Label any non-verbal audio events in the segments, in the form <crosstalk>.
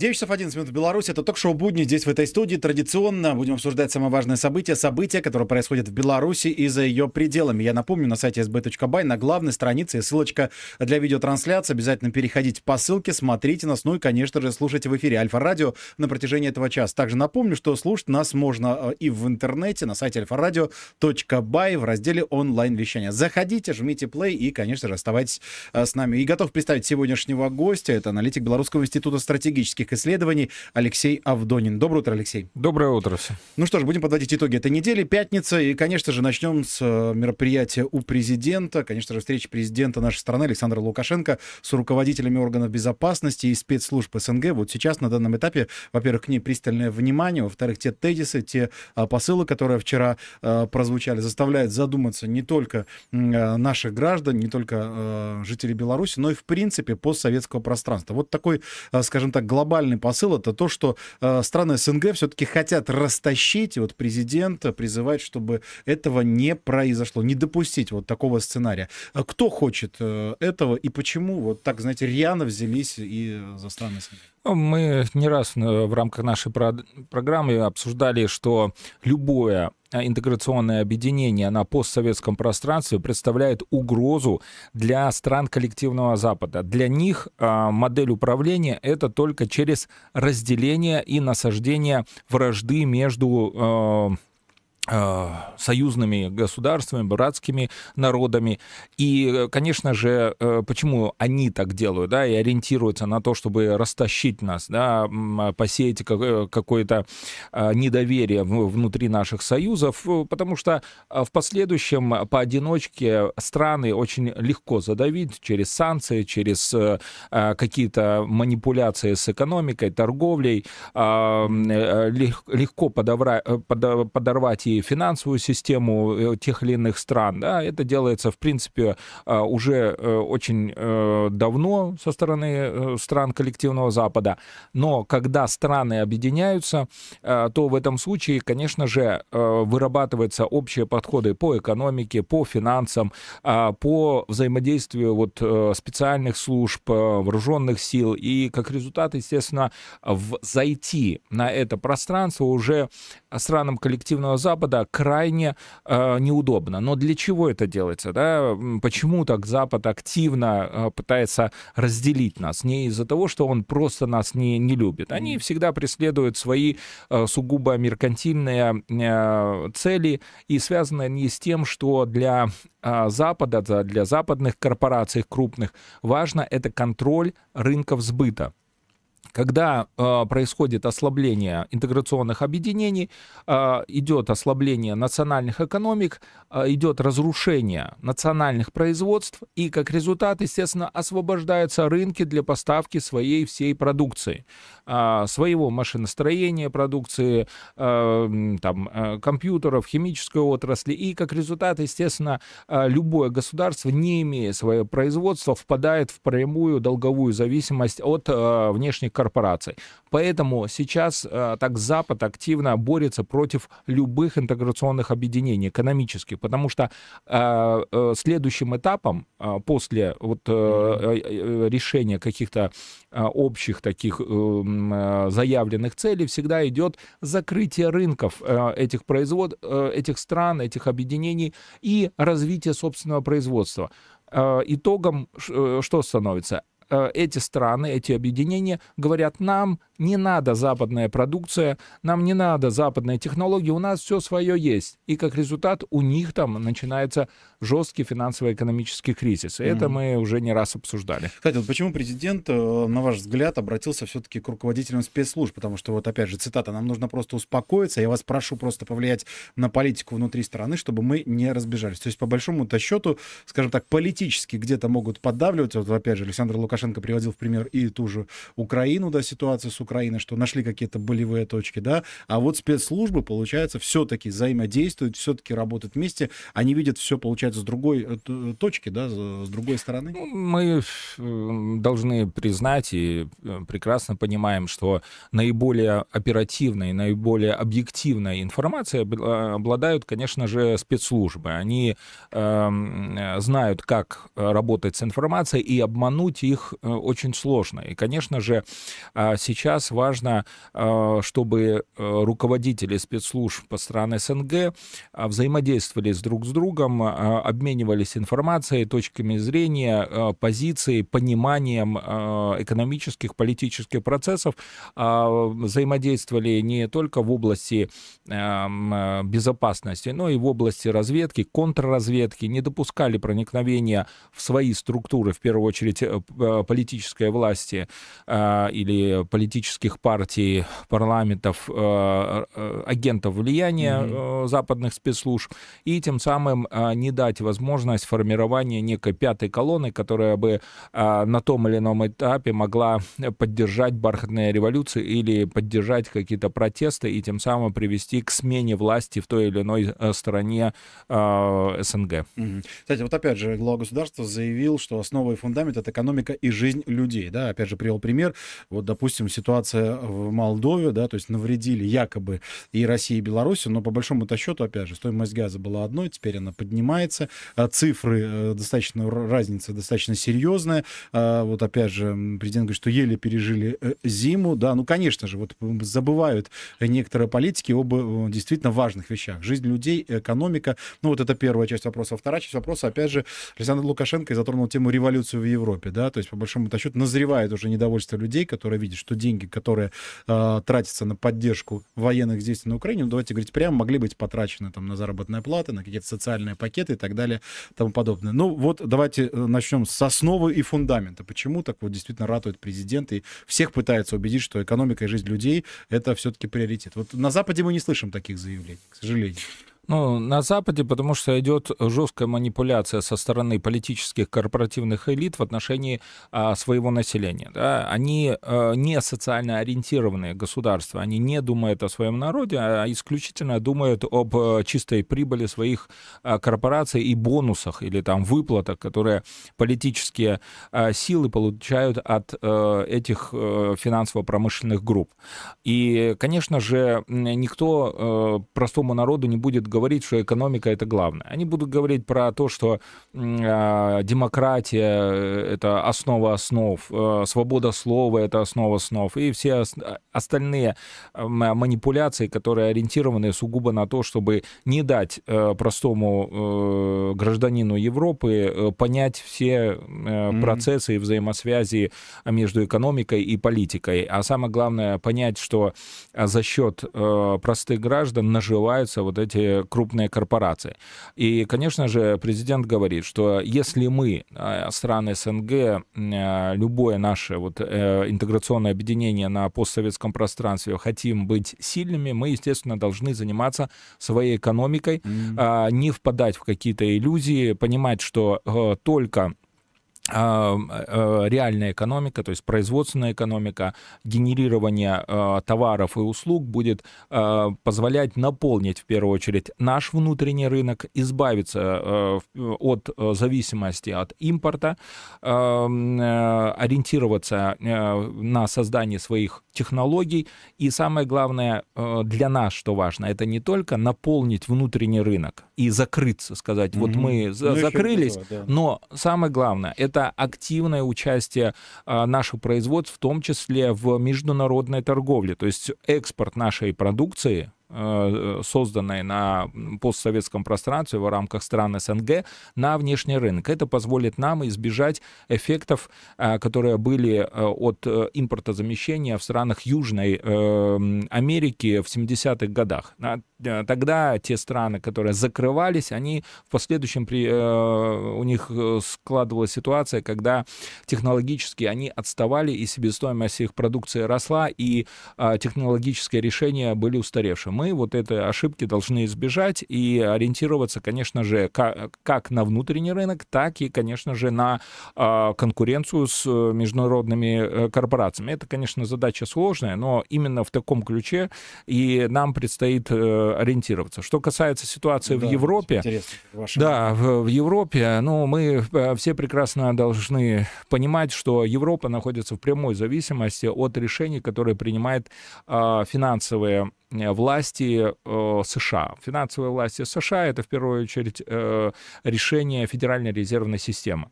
9 часов 11 минут в Беларуси. Это ток-шоу «Будни». Здесь, в этой студии, традиционно будем обсуждать самые важные события. События, которые происходят в Беларуси и за ее пределами. Я напомню, на сайте sb.by на главной странице ссылочка для видеотрансляции. Обязательно переходите по ссылке, смотрите нас. Ну и, конечно же, слушайте в эфире Альфа-радио на протяжении этого часа. Также напомню, что слушать нас можно э, и в интернете на сайте альфа-радио.бай в разделе онлайн-вещания. Заходите, жмите play и, конечно же, оставайтесь э, с нами. И готов представить сегодняшнего гостя. Это аналитик Белорусского института стратегических политических исследований Алексей Авдонин. Доброе утро, Алексей. Доброе утро. Ну что ж, будем подводить итоги этой недели. Пятница. И, конечно же, начнем с э, мероприятия у президента. Конечно же, встречи президента нашей страны Александра Лукашенко с руководителями органов безопасности и спецслужб СНГ. Вот сейчас, на данном этапе, во-первых, к ней пристальное внимание. Во-вторых, те тезисы, те а, посылы, которые вчера а, прозвучали, заставляют задуматься не только а, наших граждан, не только жителей Беларуси, но и, в принципе, постсоветского пространства. Вот такой, скажем так, глобальный глобальный посыл это то, что э, страны СНГ все-таки хотят растащить, и вот президент призывает, чтобы этого не произошло, не допустить вот такого сценария. А кто хочет э, этого и почему вот так, знаете, рьяно взялись и за страны СНГ? Мы не раз э, в рамках нашей программы обсуждали, что любое а, интеграционное объединение на постсоветском пространстве представляет угрозу для стран коллективного Запада. Для них а, модель управления — это только через разделение и насаждение вражды между Э, союзными государствами, братскими народами. И, конечно же, э, почему они так делают, да, и ориентируются на то, чтобы растащить нас, да, посеять э, какое-то недоверие внутри наших союзов, потому что в последующем поодиночке страны очень легко задавить через санкции, через какие-то манипуляции с экономикой, торговлей, легко подорвать и финансовую систему э, тех или иных стран. Да, это делается, в принципе, а, уже э, очень э, давно со стороны стран коллективного Запада. Но когда страны объединяются, то в этом случае, конечно же, вырабатываются общие подходы по экономике, по финансам, по взаимодействию вот специальных служб, вооруженных сил. И как результат, естественно, зайти на это пространство уже странам коллективного Запада Запада крайне э, неудобно. Но для чего это делается? Да? Почему так Запад активно э, пытается разделить нас? Не из-за того, что он просто нас не, не любит. Они всегда преследуют свои э, сугубо меркантильные э, цели, и связаны они с тем, что для э, Запада, для западных корпораций крупных, важно это контроль рынков сбыта когда э, происходит ослабление интеграционных объединений, э, идет ослабление национальных экономик, э, идет разрушение национальных производств, и как результат, естественно, освобождаются рынки для поставки своей всей продукции, э, своего машиностроения продукции, э, там, э, компьютеров, химической отрасли, и как результат, естественно, э, любое государство, не имея своего производства, впадает в прямую долговую зависимость от э, внешних корпораций. Поэтому сейчас э, так Запад активно борется против любых интеграционных объединений экономических, потому что э, э, следующим этапом после вот, решения каких-то общих таких заявленных целей всегда идет закрытие рынков этих производ, этих стран, этих объединений и развитие собственного производства. Итогом что становится? Э, эти страны, эти объединения говорят, нам не надо западная продукция, нам не надо западные технологии, у нас все свое есть. И как результат у них там начинается жесткий финансово-экономический кризис. И mm-hmm. это мы уже не раз обсуждали. Кстати, вот почему президент, э, на ваш взгляд, обратился все-таки к руководителям спецслужб? Потому что, вот опять же, цитата, нам нужно просто успокоиться, я вас прошу просто повлиять на политику внутри страны, чтобы мы не разбежались. То есть, по большому-то счету, скажем так, политически где-то могут поддавливать. Вот, опять же, Александр Лукашенко приводил в пример и ту же Украину, да, ситуацию с Украиной, что нашли какие-то болевые точки, да, а вот спецслужбы, получается, все-таки взаимодействуют, все-таки работают вместе, они видят все, получается, с другой э, точки, да, с другой стороны. Ну, мы э, должны признать и э, прекрасно понимаем, что наиболее оперативной, наиболее объективной информацией обладают, конечно же, спецслужбы. Они э, знают, как работать с информацией, и обмануть их них очень сложно. И, конечно же, сейчас важно, чтобы руководители спецслужб по странам СНГ взаимодействовали с друг с другом, обменивались информацией, точками зрения, позицией, пониманием экономических, политических процессов, взаимодействовали не только в области безопасности, но и в области разведки, контрразведки, не допускали проникновения в свои структуры, в первую очередь э, э, политической власти э, или политических партий, парламентов, агентов влияния mm-hmm. западных спецслужб, и тем самым не дать возможность формирования некой пятой колонны, которая бы на том или ином этапе могла поддержать бархатные революции или поддержать какие-то протесты и тем самым привести к смене власти в той или иной стране э, СНГ. Кстати, вот опять же, глава государства заявил, что основа и фундамент — это экономика и жизнь людей, да, опять же, привел пример, вот, допустим, ситуация в Молдове, да, то есть навредили якобы и России, и Беларуси, но по большому-то счету, опять же, стоимость газа была одной, теперь она поднимается, а цифры э, достаточно, разница достаточно серьезная, а вот опять же, президент говорит, что еле пережили э, зиму, да, ну, конечно же, вот забывают некоторые политики об э, действительно важных вещах, жизнь людей, экономика, ну, вот это первая часть вопроса. Вторая часть вопроса, опять же, Александр Лукашенко затронул тему революции в Европе, да, то есть, по большому счету, назревает уже недовольство людей, которые видят, что деньги, которые э, тратятся на поддержку военных действий на Украине, ну, давайте говорить прямо, могли быть потрачены там на заработные платы, на какие-то социальные пакеты и так далее, тому подобное. Ну, вот давайте э, начнем с основы и фундамента. Почему так вот действительно ратует президент и всех пытается убедить, что экономика и жизнь людей — это все-таки приоритет. Вот на Западе мы не слышим таких заявлений, к сожалению. Ну, на Западе, потому что идет жесткая манипуляция со стороны политических корпоративных элит в отношении а, своего населения. Да? Они а, не социально ориентированные государства, они не думают о своем народе, а исключительно думают об а, чистой прибыли своих а, корпораций и бонусах или там выплатах, которые политические а, силы получают от а, этих а, финансово-промышленных групп. И, конечно же, никто а, простому народу не будет говорить, говорить, что экономика это главное. Они будут говорить про то, что э, демократия это основа основ, э, свобода слова это основа основ, и все остальные э, манипуляции, которые ориентированы сугубо на то, чтобы не дать э, простому э, гражданину Европы э, понять все э, процессы и взаимосвязи между экономикой и политикой. А самое главное понять, что за счет э, простых граждан наживаются вот эти крупные корпорации. И, конечно же, президент говорит, что если мы, э, страны СНГ, э, любое наше вот э, интеграционное объединение на постсоветском пространстве хотим быть сильными, мы, естественно, должны заниматься своей экономикой, mm-hmm. не впадать в какие-то иллюзии, понимать, что только реальная экономика, то есть производственная экономика, генерирование а, товаров и услуг будет позволять наполнить в первую очередь наш внутренний рынок, избавиться от зависимости от импорта, ориентироваться на создание своих технологий и самое главное для нас, что важно, это не только наполнить внутренний рынок и закрыться, сказать, mm-hmm. вот мы ну, закрылись, да. но самое главное это это активное участие а, наших производств, в том числе в международной торговле. То есть экспорт нашей продукции созданной на постсоветском пространстве в рамках стран СНГ на внешний рынок. Это позволит нам избежать эффектов, э, которые были э, от импортозамещения в странах Южной Америки в 70-х годах. Тогда те страны, которые закрывались, они в последующем при, у них складывалась ситуация, когда технологически они отставали, и себестоимость их продукции росла, и технологические решения были устаревшими мы вот этой ошибки должны избежать и ориентироваться, конечно же, как, на внутренний рынок, так и, конечно же, на э, конкуренцию с международными э, корпорациями. Это, конечно, задача сложная, но именно в таком ключе и нам предстоит э, ориентироваться. Что касается ситуации да, в Европе, да, в, в Европе, ну, мы э, все прекрасно должны понимать, что Европа находится в прямой зависимости от решений, которые принимает э, финансовые Э, власти э, США. Финансовые власти США — это в первую очередь э, решение Федеральной резервной системы.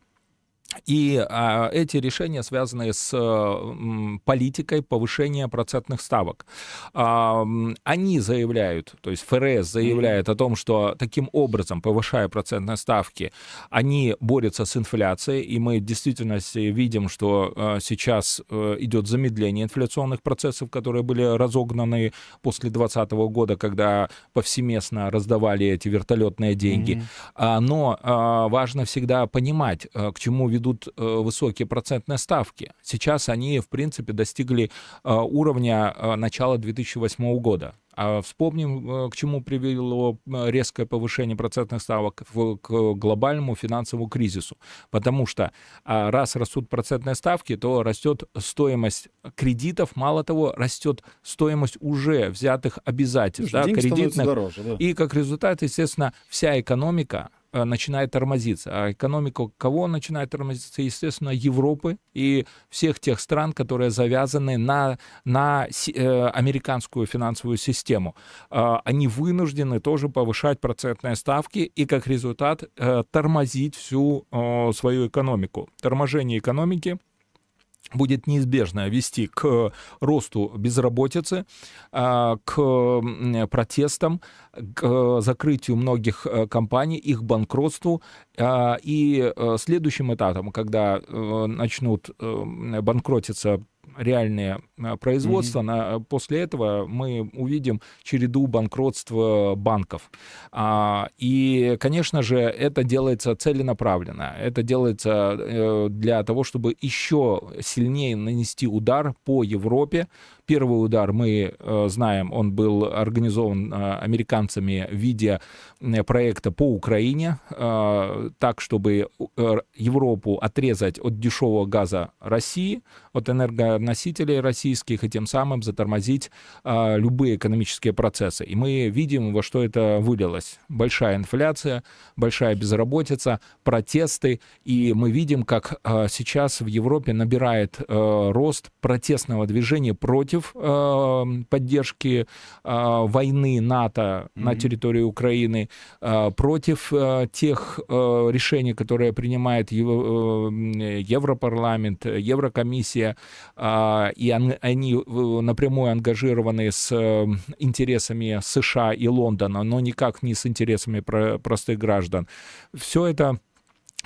И а, эти решения связаны с м, политикой повышения процентных ставок. А, они заявляют, то есть ФРС заявляет о том, что таким образом, повышая процентные ставки, они борются с инфляцией, и мы в действительности видим, что а, сейчас а, идет замедление инфляционных процессов, которые были разогнаны после 2020 года, когда повсеместно раздавали эти вертолетные деньги. Mm-hmm. А, но а, важно всегда понимать, а, к чему ведут ведут э, высокие процентные ставки. Сейчас они, в принципе, достигли э, уровня э, начала 2008 года. А вспомним, к чему привело резкое повышение процентных ставок к глобальному финансовому кризису. Потому что а, раз растут процентные ставки, то растет стоимость кредитов, мало того, растет стоимость уже взятых обязательств, да, кредитных. Дороже, да. И как результат, естественно, вся экономика начинает тормозиться. А экономика кого начинает тормозиться? Естественно, Европы и всех тех стран, которые завязаны на, на э, американскую финансовую систему. Э, они вынуждены тоже повышать процентные ставки и, как результат, э, тормозить всю э, свою экономику. Торможение экономики будет неизбежно вести к росту безработицы, а, к протестам, к закрытию многих э, компаний, их банкротству. А, и э, следующим этапом, когда э, начнут банкротиться реальные а, производства. Mm-hmm. На, после этого мы увидим череду банкротства банков. А, и, конечно же, это делается целенаправленно. Это делается э, для того, чтобы еще сильнее нанести удар по Европе, Первый удар, мы э, знаем, он был организован э, американцами в виде проекта по Украине, э, так, чтобы Европу отрезать от дешевого газа России, от энергоносителей российских, и тем самым затормозить любые экономические процессы. И мы видим, во что это вылилось. Большая инфляция, большая безработица, протесты, и мы видим, как сейчас в Европе набирает рост протестного движения против против э, поддержки э, войны НАТО mm-hmm. на территории Украины, э, против э, тех э, решений, которые принимает Ев- э, Европарламент, Еврокомиссия, э, и он, они э, напрямую ангажированы с э, интересами США и Лондона, но никак не с интересами про- простых граждан. Все это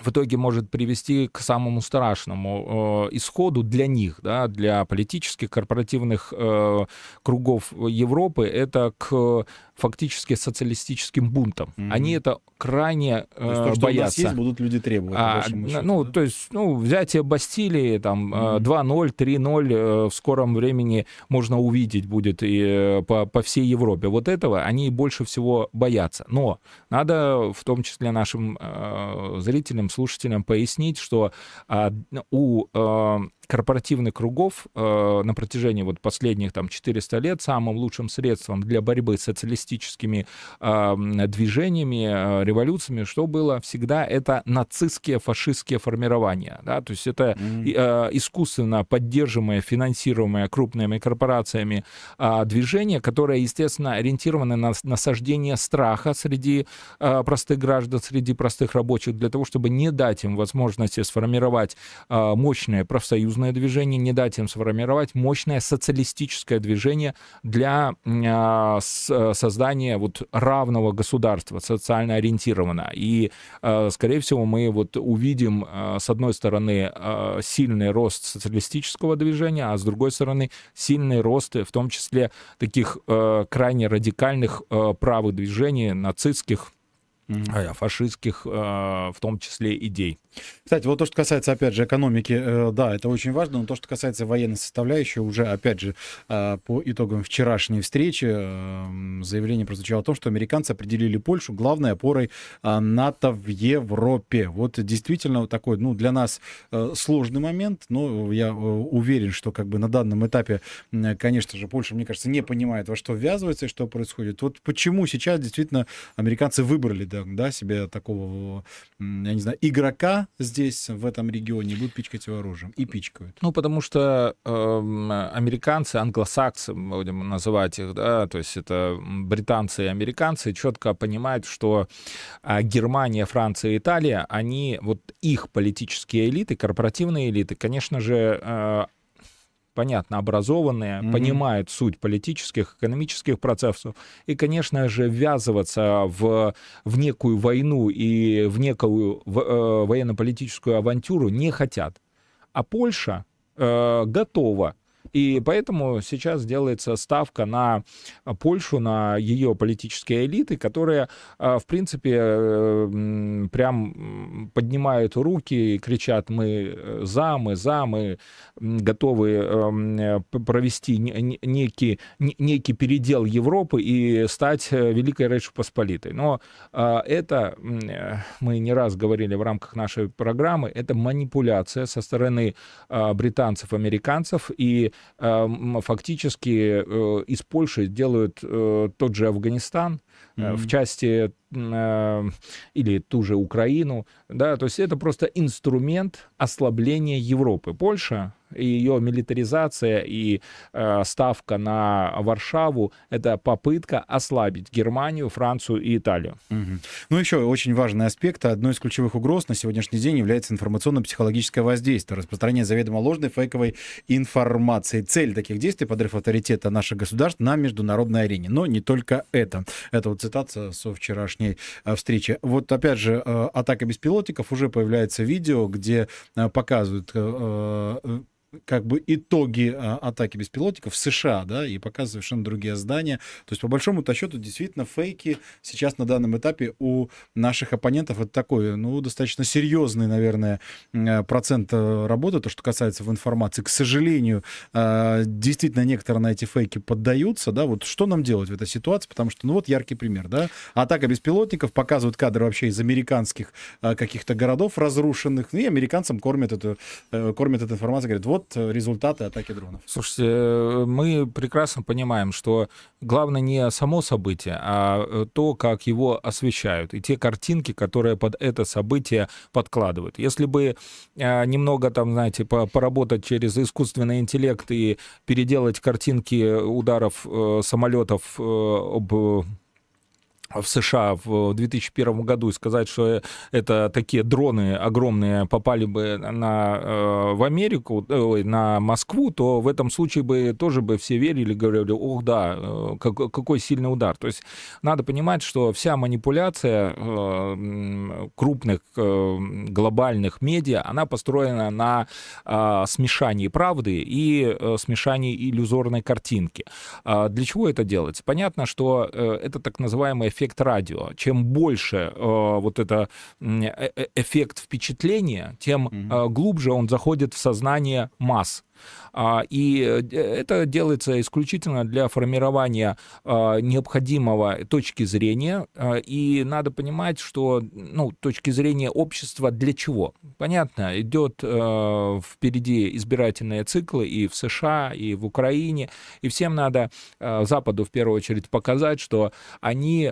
в итоге может привести к самому страшному э, исходу для них, да, для политических, корпоративных э, кругов Европы, это к фактически социалистическим бунтом. Mm-hmm. Они это крайне э, то есть, то, что боятся. У нас есть, будут люди требовать. А, ну, да? то есть, ну, взятие Бастилии, там, mm-hmm. 2-0, 3-0 в скором времени можно увидеть будет и э, по, по всей Европе. Вот этого они больше всего боятся. Но надо в том числе нашим э, зрителям, слушателям пояснить, что э, у э, корпоративных кругов э, на протяжении вот последних там 400 лет самым лучшим средством для борьбы с социалистическими э, движениями, э, революциями, что было всегда, это нацистские, фашистские формирования. Да? То есть это э, искусственно поддерживаемые, финансируемые крупными корпорациями э, движения, которые, естественно, ориентированы на насаждение страха среди э, простых граждан, среди простых рабочих, для того, чтобы не дать им возможности сформировать э, мощные профсоюзные союзное движение, не дать им сформировать мощное социалистическое движение для а, создания вот равного государства, социально ориентированного. И, а, скорее всего, мы вот увидим, а, с одной стороны, сильный рост социалистического движения, а с другой стороны, сильный рост, в том числе, таких крайне радикальных правых движений, нацистских, mm-hmm. фашистских, в том числе, идей. Кстати, вот то, что касается, опять же, экономики, э, да, это очень важно, но то, что касается военной составляющей, уже, опять же, э, по итогам вчерашней встречи э, заявление прозвучало о том, что американцы определили Польшу главной опорой НАТО в Европе. Вот действительно такой, ну, для нас сложный момент, но я уверен, что как бы на данном этапе, конечно же, Польша, мне кажется, не понимает, во что ввязывается и что происходит. Вот почему сейчас действительно американцы выбрали да, себе такого, я не знаю, игрока здесь, в этом регионе, будут пичкать его оружием. И пичкают. Ну, потому что э, американцы, англосаксы, будем называть их, да, то есть это британцы и американцы, четко понимают, что э, Германия, Франция Италия, они, вот их политические элиты, корпоративные элиты, конечно же, э, понятно, образованные, mm-hmm. понимают суть политических, экономических процессов, и, конечно же, ввязываться в, в некую войну и в некую в, э, военно-политическую авантюру не хотят. А Польша э, готова и поэтому сейчас делается ставка на Польшу, на ее политические элиты, которые, а, в принципе, э, прям поднимают руки и кричат, мы э, за, мы за, мы готовы эм, провести некий, некий передел Европы и стать э, Великой Речью Посполитой. Но а, это, мы не раз говорили в рамках нашей программы, это манипуляция со стороны а, британцев, американцев, и фактически э, из Польши делают э, тот же Афганистан mm-hmm. в части или ту же Украину, да, то есть это просто инструмент ослабления Европы. Польша и ее милитаризация и э, ставка на Варшаву — это попытка ослабить Германию, Францию и Италию. Угу. Ну, еще очень важный аспект. Одной из ключевых угроз на сегодняшний день является информационно-психологическое воздействие, распространение заведомо ложной фейковой информации. Цель таких действий — подрыв авторитета наших государств на международной арене. Но не только это. Это вот цитата со вчерашней э, встречи. Вот опять же, э, атака беспилотников, уже появляется видео, где э, показывают как бы итоги а, атаки беспилотников в США, да, и показывают совершенно другие здания. То есть, по большому-то счету, действительно, фейки сейчас на данном этапе у наших оппонентов это такой, ну, достаточно серьезный, наверное, э, процент э, работы, то, что касается в информации. К сожалению, э, действительно, некоторые на эти фейки поддаются, да, вот что нам делать в этой ситуации, потому что, ну, вот яркий пример, да, атака беспилотников, показывают кадры вообще из американских каких-то городов разрушенных, ну, и американцам кормят эту, кормят эту информацию, говорят, вот вот э, результаты атаки дронов. Слушайте, э, мы прекрасно понимаем, что главное не само событие, а э, то, как его освещают, и те картинки, которые под это событие подкладывают. Если бы немного там, знаете, поработать через искусственный интеллект и переделать картинки ударов самолетов об в США в 2001 году и сказать, что это такие дроны огромные попали бы на, э, в Америку, э, на Москву, то в этом случае бы тоже бы все верили, говорили, ох, да, э, какой сильный удар. То есть надо понимать, что вся манипуляция крупных глобальных медиа, она построена на смешании правды и смешании иллюзорной картинки. А для чего это делается? Понятно, что это так называемый эффект эффект радио. Чем больше э, вот это э, э эффект впечатления, тем глубже он заходит в сознание масс. А, и э, это делается исключительно для формирования а, необходимого точки зрения. А, и надо понимать, что ну, точки зрения общества для чего? Понятно, идет впереди избирательные циклы и в США, и в Украине, и всем надо Западу в первую очередь показать, что они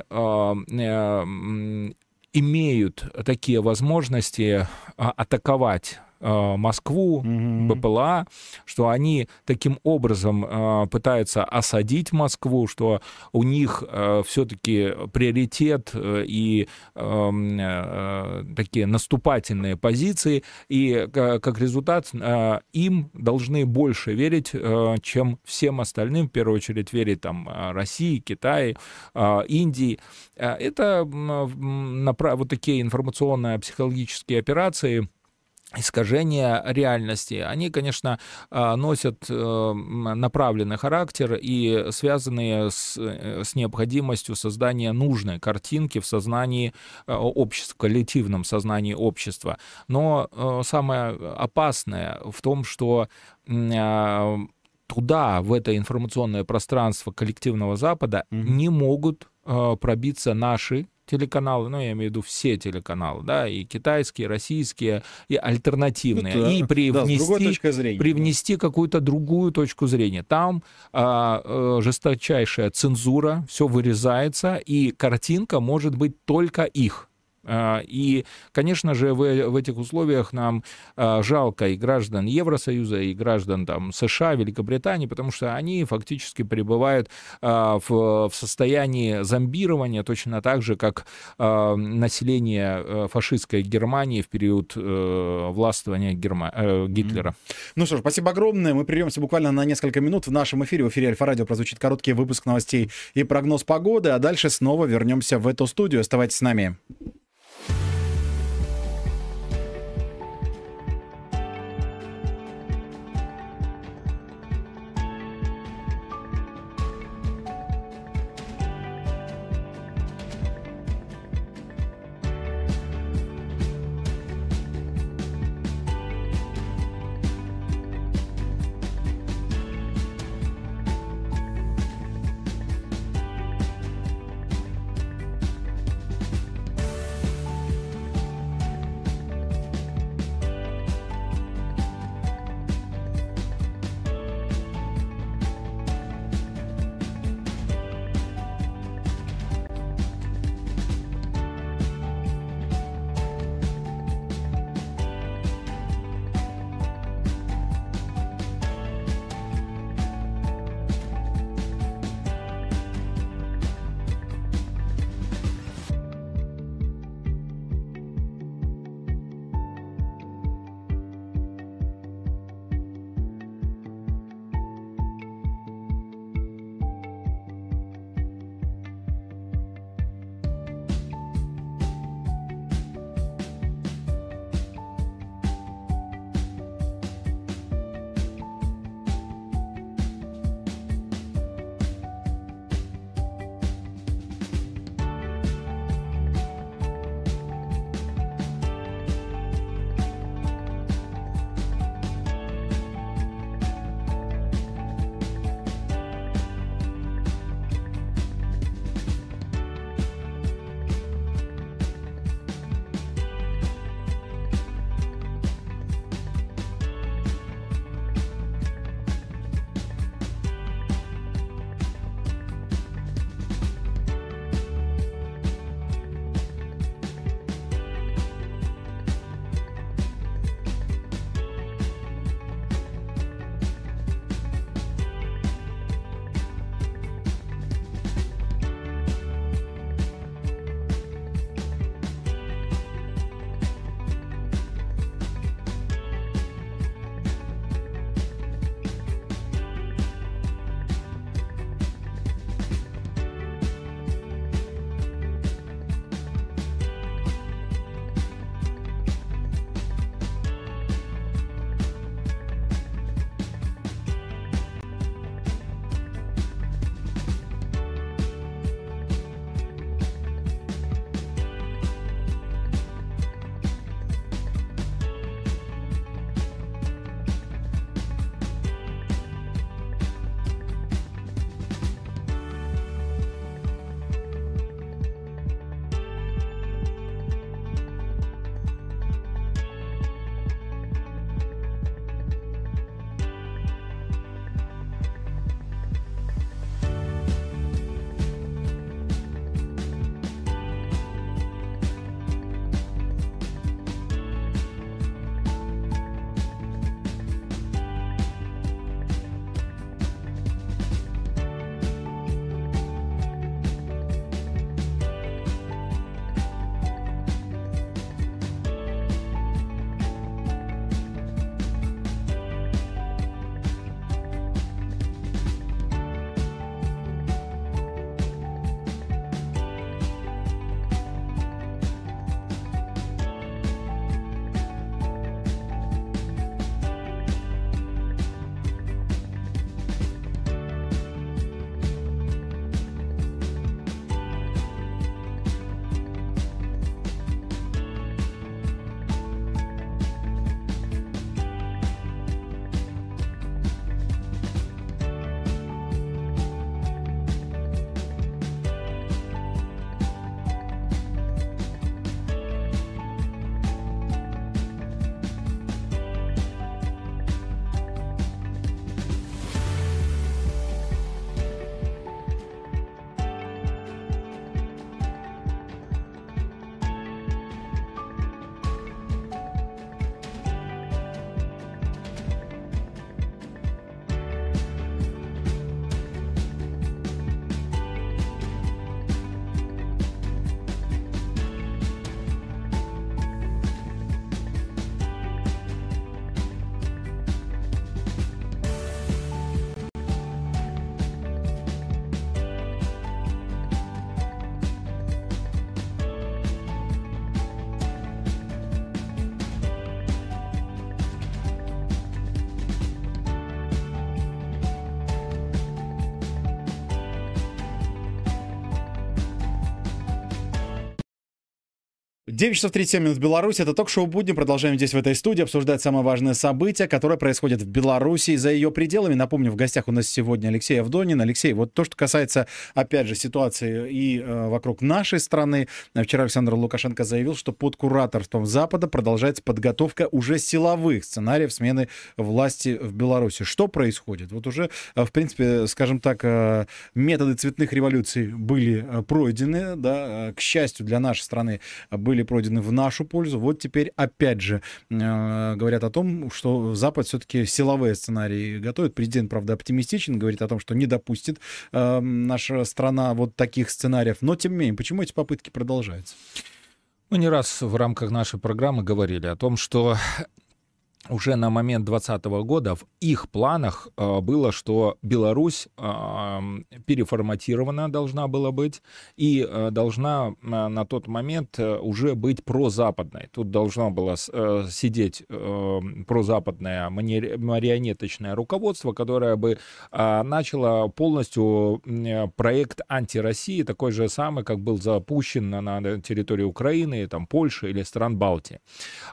имеют такие возможности атаковать Э, Москву, mm-hmm. БПЛА, что они таким образом э, пытаются осадить Москву, что у них э, все-таки приоритет и эм, такие наступательные позиции, и как результат им должны больше верить, чем всем остальным, в первую очередь верить там России, Китаю, Индии. Это вот такие информационно-психологические операции – искажения реальности, они, конечно, а, носят э, направленный характер и связанные с, э, с необходимостью создания нужной картинки в сознании э, общества, коллективном сознании общества. Но самое опасное в том, что туда, в это информационное пространство коллективного Запада, mm-hmm. не могут пробиться наши телеканалы, ну, я имею в виду все телеканалы, да, и китайские, и российские, и альтернативные, ну, да. и привнести, да, зрения, привнести да. какую-то другую точку зрения. Там а, а, жесточайшая цензура, все вырезается, и картинка может быть только их. А, и, конечно же, в, этих условиях нам а, жалко и граждан Евросоюза, и граждан там, США, Великобритании, потому что они фактически пребывают а, в, в состоянии зомбирования точно так же, как население фашистской Германии в период э, властвования Герма... Э, Гитлера. Ну что ж, спасибо огромное. Мы прервемся буквально на несколько минут. В нашем эфире, в эфире Альфа-Радио прозвучит короткий выпуск новостей и прогноз погоды, а дальше снова вернемся в эту студию. Оставайтесь с нами. 9 часов 37 минут в Беларуси. Это ток-шоу «Будни». Продолжаем здесь, в этой студии, обсуждать самое важное событие, которое происходит в Беларуси и за ее пределами. Напомню, в гостях у нас сегодня Алексей Авдонин. Алексей, вот то, что касается, опять же, ситуации и э, вокруг нашей страны. Вчера Александр Лукашенко заявил, что под кураторством Запада продолжается подготовка уже силовых сценариев смены власти в Беларуси. Что происходит? Вот уже, э, в принципе, скажем так, э, методы цветных революций были э, пройдены, да, к счастью для нашей страны были пройдены в нашу пользу. Вот теперь опять же э, говорят о том, что Запад все-таки силовые сценарии готовит. Президент, правда, оптимистичен, говорит о том, что не допустит э, наша страна вот таких сценариев. Но тем не менее, почему эти попытки продолжаются? Мы не раз в рамках нашей программы говорили о том, что уже на момент 2020 года в их планах э, было, что Беларусь э, переформатирована должна была быть и э, должна на тот момент уже быть прозападной. Тут должно было сидеть прозападное марионеточное руководство, которое бы начало полностью проект антироссии, такой же самый, как был запущен на территории Украины, там, Польши или стран Балтии.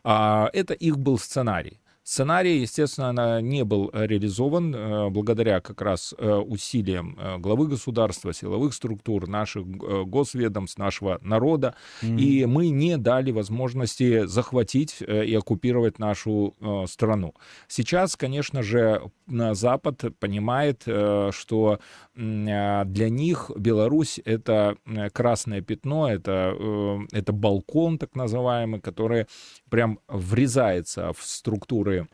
А, это их был сценарий. Сценарий, естественно, не был э, реализован э, благодаря как раз э, усилиям главы государства, силовых структур, наших госведомств, нашего народа. Mm-hmm. И мы не дали возможности захватить и оккупировать нашу страну. Сейчас, конечно же, Запад понимает, что для них Беларусь — это красное пятно, это, это балкон так называемый, который прям врезается в структуры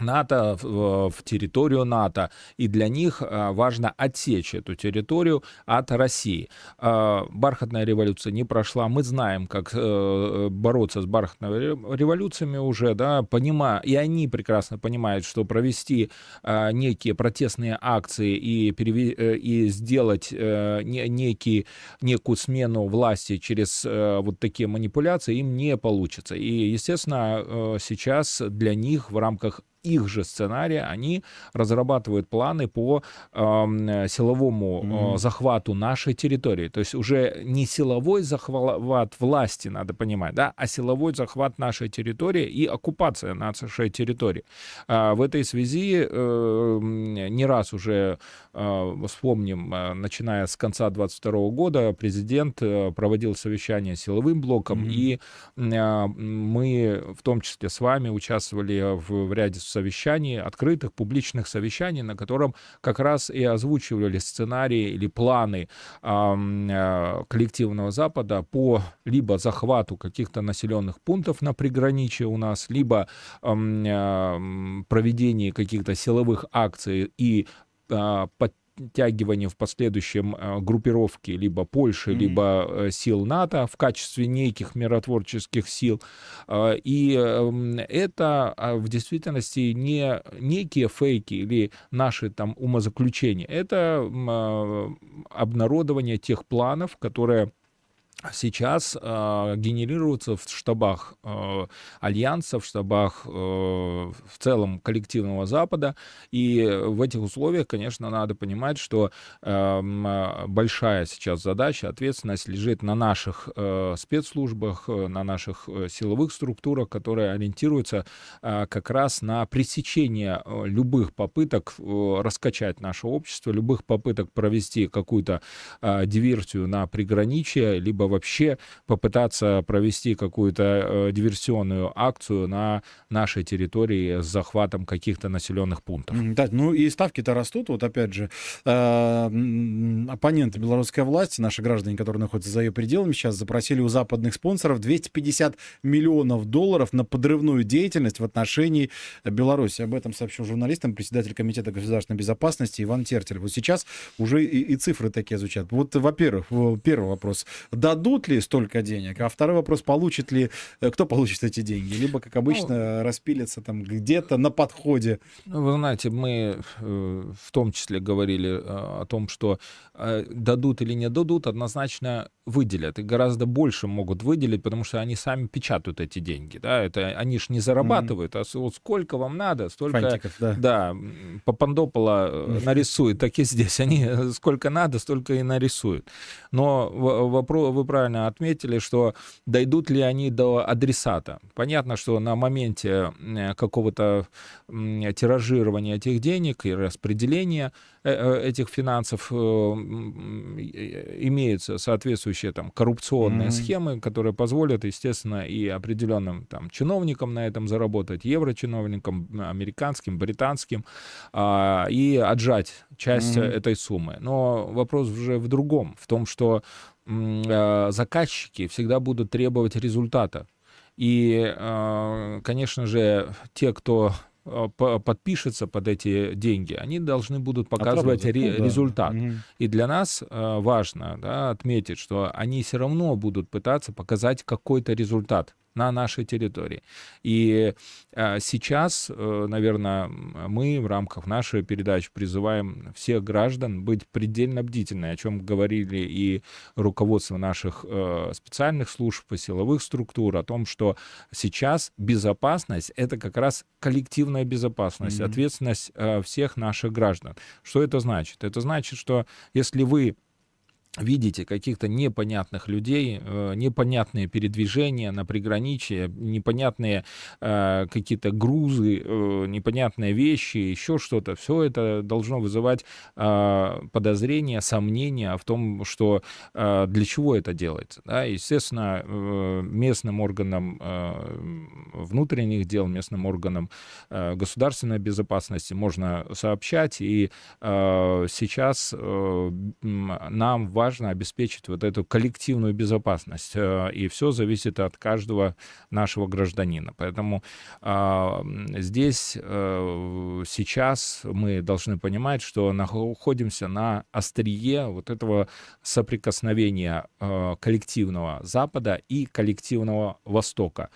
НАТО, в, в территорию НАТО, и для них а, важно отсечь эту территорию от России. А, бархатная революция не прошла, мы знаем, как э, бороться с бархатными революциями уже, да, понимая, и они прекрасно понимают, что провести некие протестные акции и, переве, э, и сделать э, некий, некую смену власти через вот такие манипуляции им не получится. И, естественно, сейчас для них в рамках их же сценария они разрабатывают планы по э, силовому mm-hmm. захвату нашей территории. То есть уже не силовой захват власти, надо понимать, да, а силовой захват нашей территории и оккупация нашей территории. А в этой связи э, не раз уже э, вспомним, э, начиная с конца 22 года, президент э, проводил совещание с силовым блоком, mm-hmm. и э, мы в том числе с вами участвовали в, в ряде совещаний, открытых, публичных совещаний, на котором как раз и озвучивали сценарии или планы э, коллективного Запада по либо захвату каких-то населенных пунктов на приграничье у нас, либо э, проведении каких-то силовых акций и э, под подтягивание в последующем э, группировки либо Польши, mm-hmm. либо э, сил НАТО в качестве неких миротворческих сил. Э, и эм, это в действительности не некие фейки или наши там умозаключения. Это обнародование тех планов, которые сейчас э, генерируются в штабах э, альянса, в штабах э, в целом коллективного Запада. И в этих условиях, конечно, надо понимать, что э, большая сейчас задача, ответственность лежит на наших э, спецслужбах, э, на наших э, силовых структурах, которые ориентируются э, как раз на пресечение э, любых попыток э, раскачать наше общество, любых попыток провести какую-то э, диверсию на приграничье, либо вообще попытаться провести какую-то э, диверсионную акцию на нашей территории с захватом каких-то населенных пунктов. Да, ну и ставки-то растут. Вот опять же, э, оппоненты белорусской власти, наши граждане, которые находятся за ее пределами, сейчас запросили у западных спонсоров 250 миллионов долларов на подрывную деятельность в отношении Беларуси. Об этом сообщил журналистам председатель Комитета государственной безопасности Иван Тертель. Вот сейчас уже и, и цифры такие звучат. Вот, во-первых, первый вопрос. Дадут дадут ли столько денег? А второй вопрос, получит ли, э, кто получит эти деньги? Либо, как обычно, ну, распилятся там где-то на подходе. Ну, вы знаете, мы э, в том числе говорили э, о том, что дадут или не дадут, однозначно выделят, и гораздо больше могут выделить, потому что они сами печатают эти деньги, да, это они ж не зарабатывают, mm-hmm. а вот сколько вам надо, столько, Фантиков, да. да, Папандопола mm-hmm. <laughs> нарисует, так и здесь, они сколько надо, столько и нарисуют. Но вопрос, вы правильно отметили, что дойдут ли они до адресата. Понятно, что на моменте какого-то тиражирования этих денег и распределения Э, э, этих финансов э, имеются соответствующие там коррупционные mm-hmm. схемы, которые позволят, естественно, и определенным там чиновникам на этом заработать, еврочиновникам, американским, британским, а, и отжать часть mm-hmm. этой суммы. Но вопрос уже в другом, в том, что заказчики всегда будут требовать результата. И, конечно же, те, кто Э, подпишется под эти деньги, они должны будут показывать ре- ну, результат. Угу. И для нас э, важно да, отметить, что они все равно будут пытаться показать какой-то результат на нашей территории. И э, сейчас, э, наверное, мы в рамках нашей передачи призываем всех граждан быть предельно бдительны, о чем говорили и руководство наших э, специальных служб и силовых структур, о том, что сейчас безопасность — это как раз коллективная безопасность, mm-hmm. ответственность всех наших граждан. Что это значит? Это значит, что если вы видите каких-то непонятных людей, э, непонятные передвижения на приграничье, непонятные э, какие-то грузы, э, непонятные вещи, еще что-то, все это должно вызывать подозрения, сомнения в том, что для чего это делается. Да? Естественно, местным органам внутренних дел, местным органам государственной безопасности можно сообщать, и сейчас нам важно важно обеспечить вот эту коллективную безопасность. Э, и все зависит от каждого нашего гражданина. Поэтому а, здесь э, сейчас мы должны понимать, что находимся на острие вот этого соприкосновения э, коллективного Запада и коллективного Востока.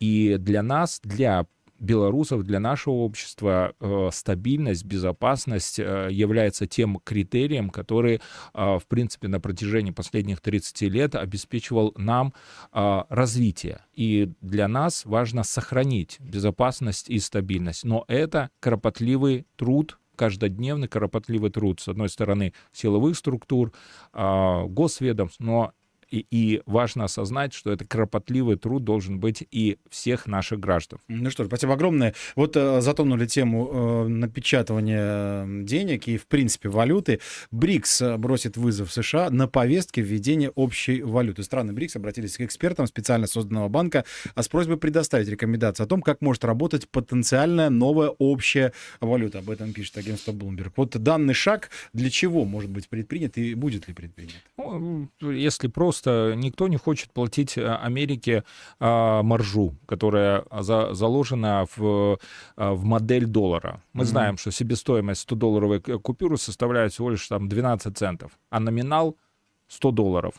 И для нас, для белорусов, для нашего общества э, стабильность, безопасность э, является тем критерием, который, э, в принципе, на протяжении последних 30 лет обеспечивал нам развитие. И для нас важно сохранить безопасность и стабильность. Но это кропотливый труд, каждодневный кропотливый труд, с одной стороны, силовых структур, госведомств, но и, и важно осознать, что это кропотливый труд должен быть и всех наших граждан. Ну что ж, спасибо огромное. Вот э, затонули тему э, напечатывания денег и, в принципе, валюты. БРИКС э, бросит вызов США на повестке введения общей валюты. Страны БРИКС обратились к экспертам специально созданного банка а с просьбой предоставить рекомендации о том, как может работать потенциальная новая общая валюта. Об этом пишет агентство Bloomberg. Вот данный шаг для чего может быть предпринят и будет ли предпринят? Ну, если просто просто никто не хочет платить э, Америке а, маржу, которая за, заложена в, э, в модель доллара. Мы mm-hmm. знаем, что себестоимость 100-долларовой купюры составляет всего лишь там 12 центов, а номинал 100 долларов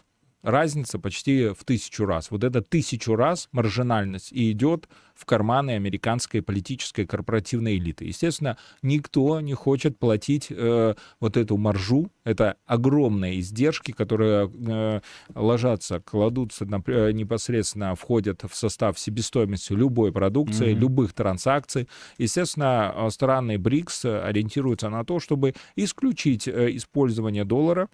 разница почти в тысячу раз. Вот это тысячу раз маржинальность и идет в карманы американской политической корпоративной элиты. Естественно, никто не хочет платить э, вот эту маржу. Это огромные издержки, которые э, ложатся, кладутся на, э, непосредственно, входят в состав себестоимости любой продукции, mm-hmm. любых транзакций. Естественно, э, страны БРИКС ориентируются на то, чтобы исключить э, использование доллара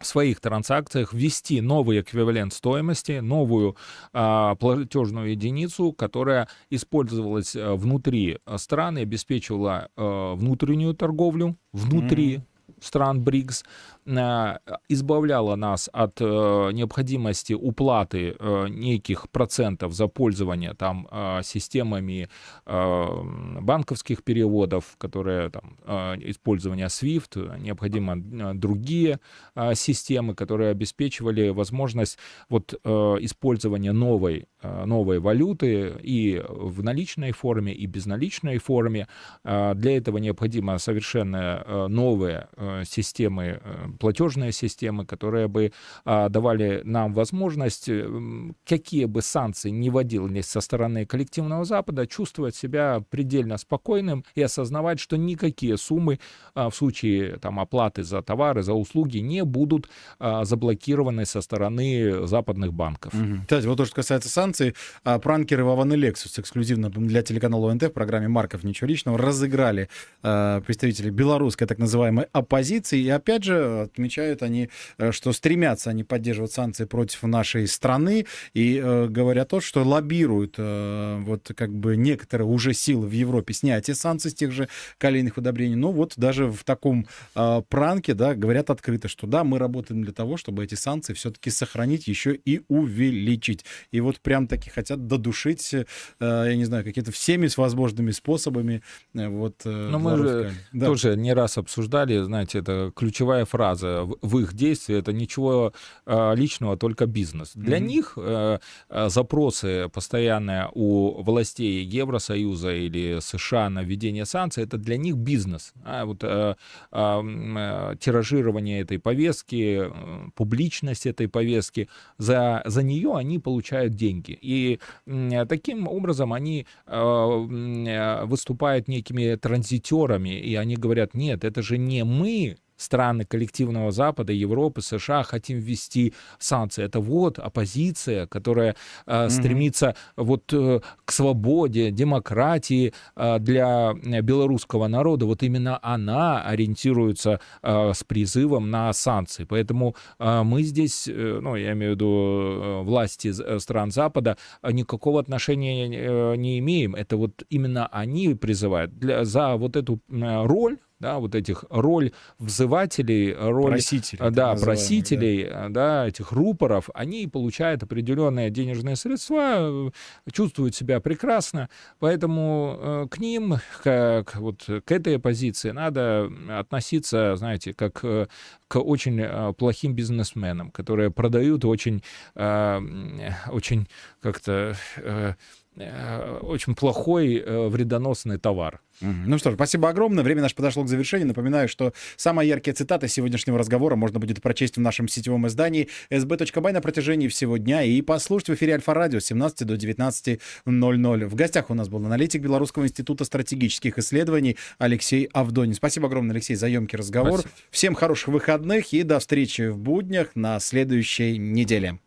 в своих транзакциях ввести новый эквивалент стоимости, новую а, платежную единицу, которая использовалась а, внутри страны, обеспечивала а, внутреннюю торговлю внутри mm-hmm стран БРИКС, э, избавляла нас от э, необходимости уплаты э, неких процентов за пользование там системами банковских переводов, которые там использование SWIFT, необходимо другие системы, которые обеспечивали возможность вот использования новой новой валюты и в наличной форме, и безналичной форме. Для этого необходимо совершенно новые системы, платежные системы, которые бы давали нам возможность, какие бы санкции не вводились со стороны коллективного Запада, чувствовать себя предельно спокойным и осознавать, что никакие суммы в случае там, оплаты за товары, за услуги не будут заблокированы со стороны западных банков. Угу. Кстати, вот то, что касается санкций, пранкеры Вован и Lexus эксклюзивно для телеканала ОНТ в программе «Марков. Ничего личного» разыграли э, представителей белорусской так называемой оппозиции. И опять же отмечают они, э, что стремятся они поддерживать санкции против нашей страны и э, говорят то, что лоббируют э, вот как бы некоторые уже силы в Европе снятие санкций с тех же калийных удобрений. Ну вот даже в таком пранке, да, говорят открыто, что да, мы работаем для того, чтобы эти санкции все-таки сохранить, еще и увеличить. И вот прям таки хотят додушить, я не знаю, какие-то всеми возможными способами. Вот, Но мы же да. тоже не раз обсуждали, знаете, это ключевая фраза в их действии, это ничего личного, только бизнес. Для mm-hmm. них запросы постоянные у властей Евросоюза или США на введение санкций, это для них бизнес. А вот тиражирование этой повестки, публичность этой повестки, за, за нее они получают деньги. И таким образом они э, выступают некими транзитерами, и они говорят, нет, это же не мы страны коллективного Запада, Европы, США хотим ввести санкции. Это вот оппозиция, которая э, стремится вот э, к свободе, демократии э, для белорусского народа. Вот именно она ориентируется э, с призывом на санкции. Поэтому э, мы здесь, э, ну, я имею в виду э, власти э, стран Запада, никакого отношения э, не имеем. Это вот именно они призывают для, за вот эту э, роль да, вот этих роль взывателей, роль просителей, да, просителей, да. да, этих рупоров, они получают определенные денежные средства, чувствуют себя прекрасно, поэтому э, к ним, как вот к этой позиции надо относиться, знаете, как э, к очень э, плохим бизнесменам, которые продают очень, очень как-то очень плохой вредоносный товар. Ну что ж, спасибо огромное. Время наше подошло к завершению. Напоминаю, что самые яркие цитаты сегодняшнего разговора можно будет прочесть в нашем сетевом издании sb.by на протяжении всего дня и послушать в эфире Альфа-радио с 17 до 19.00. В гостях у нас был аналитик Белорусского института стратегических исследований Алексей Авдонин. Спасибо огромное, Алексей, за емкий разговор. Спасибо. Всем хороших выходных и до встречи в буднях на следующей неделе.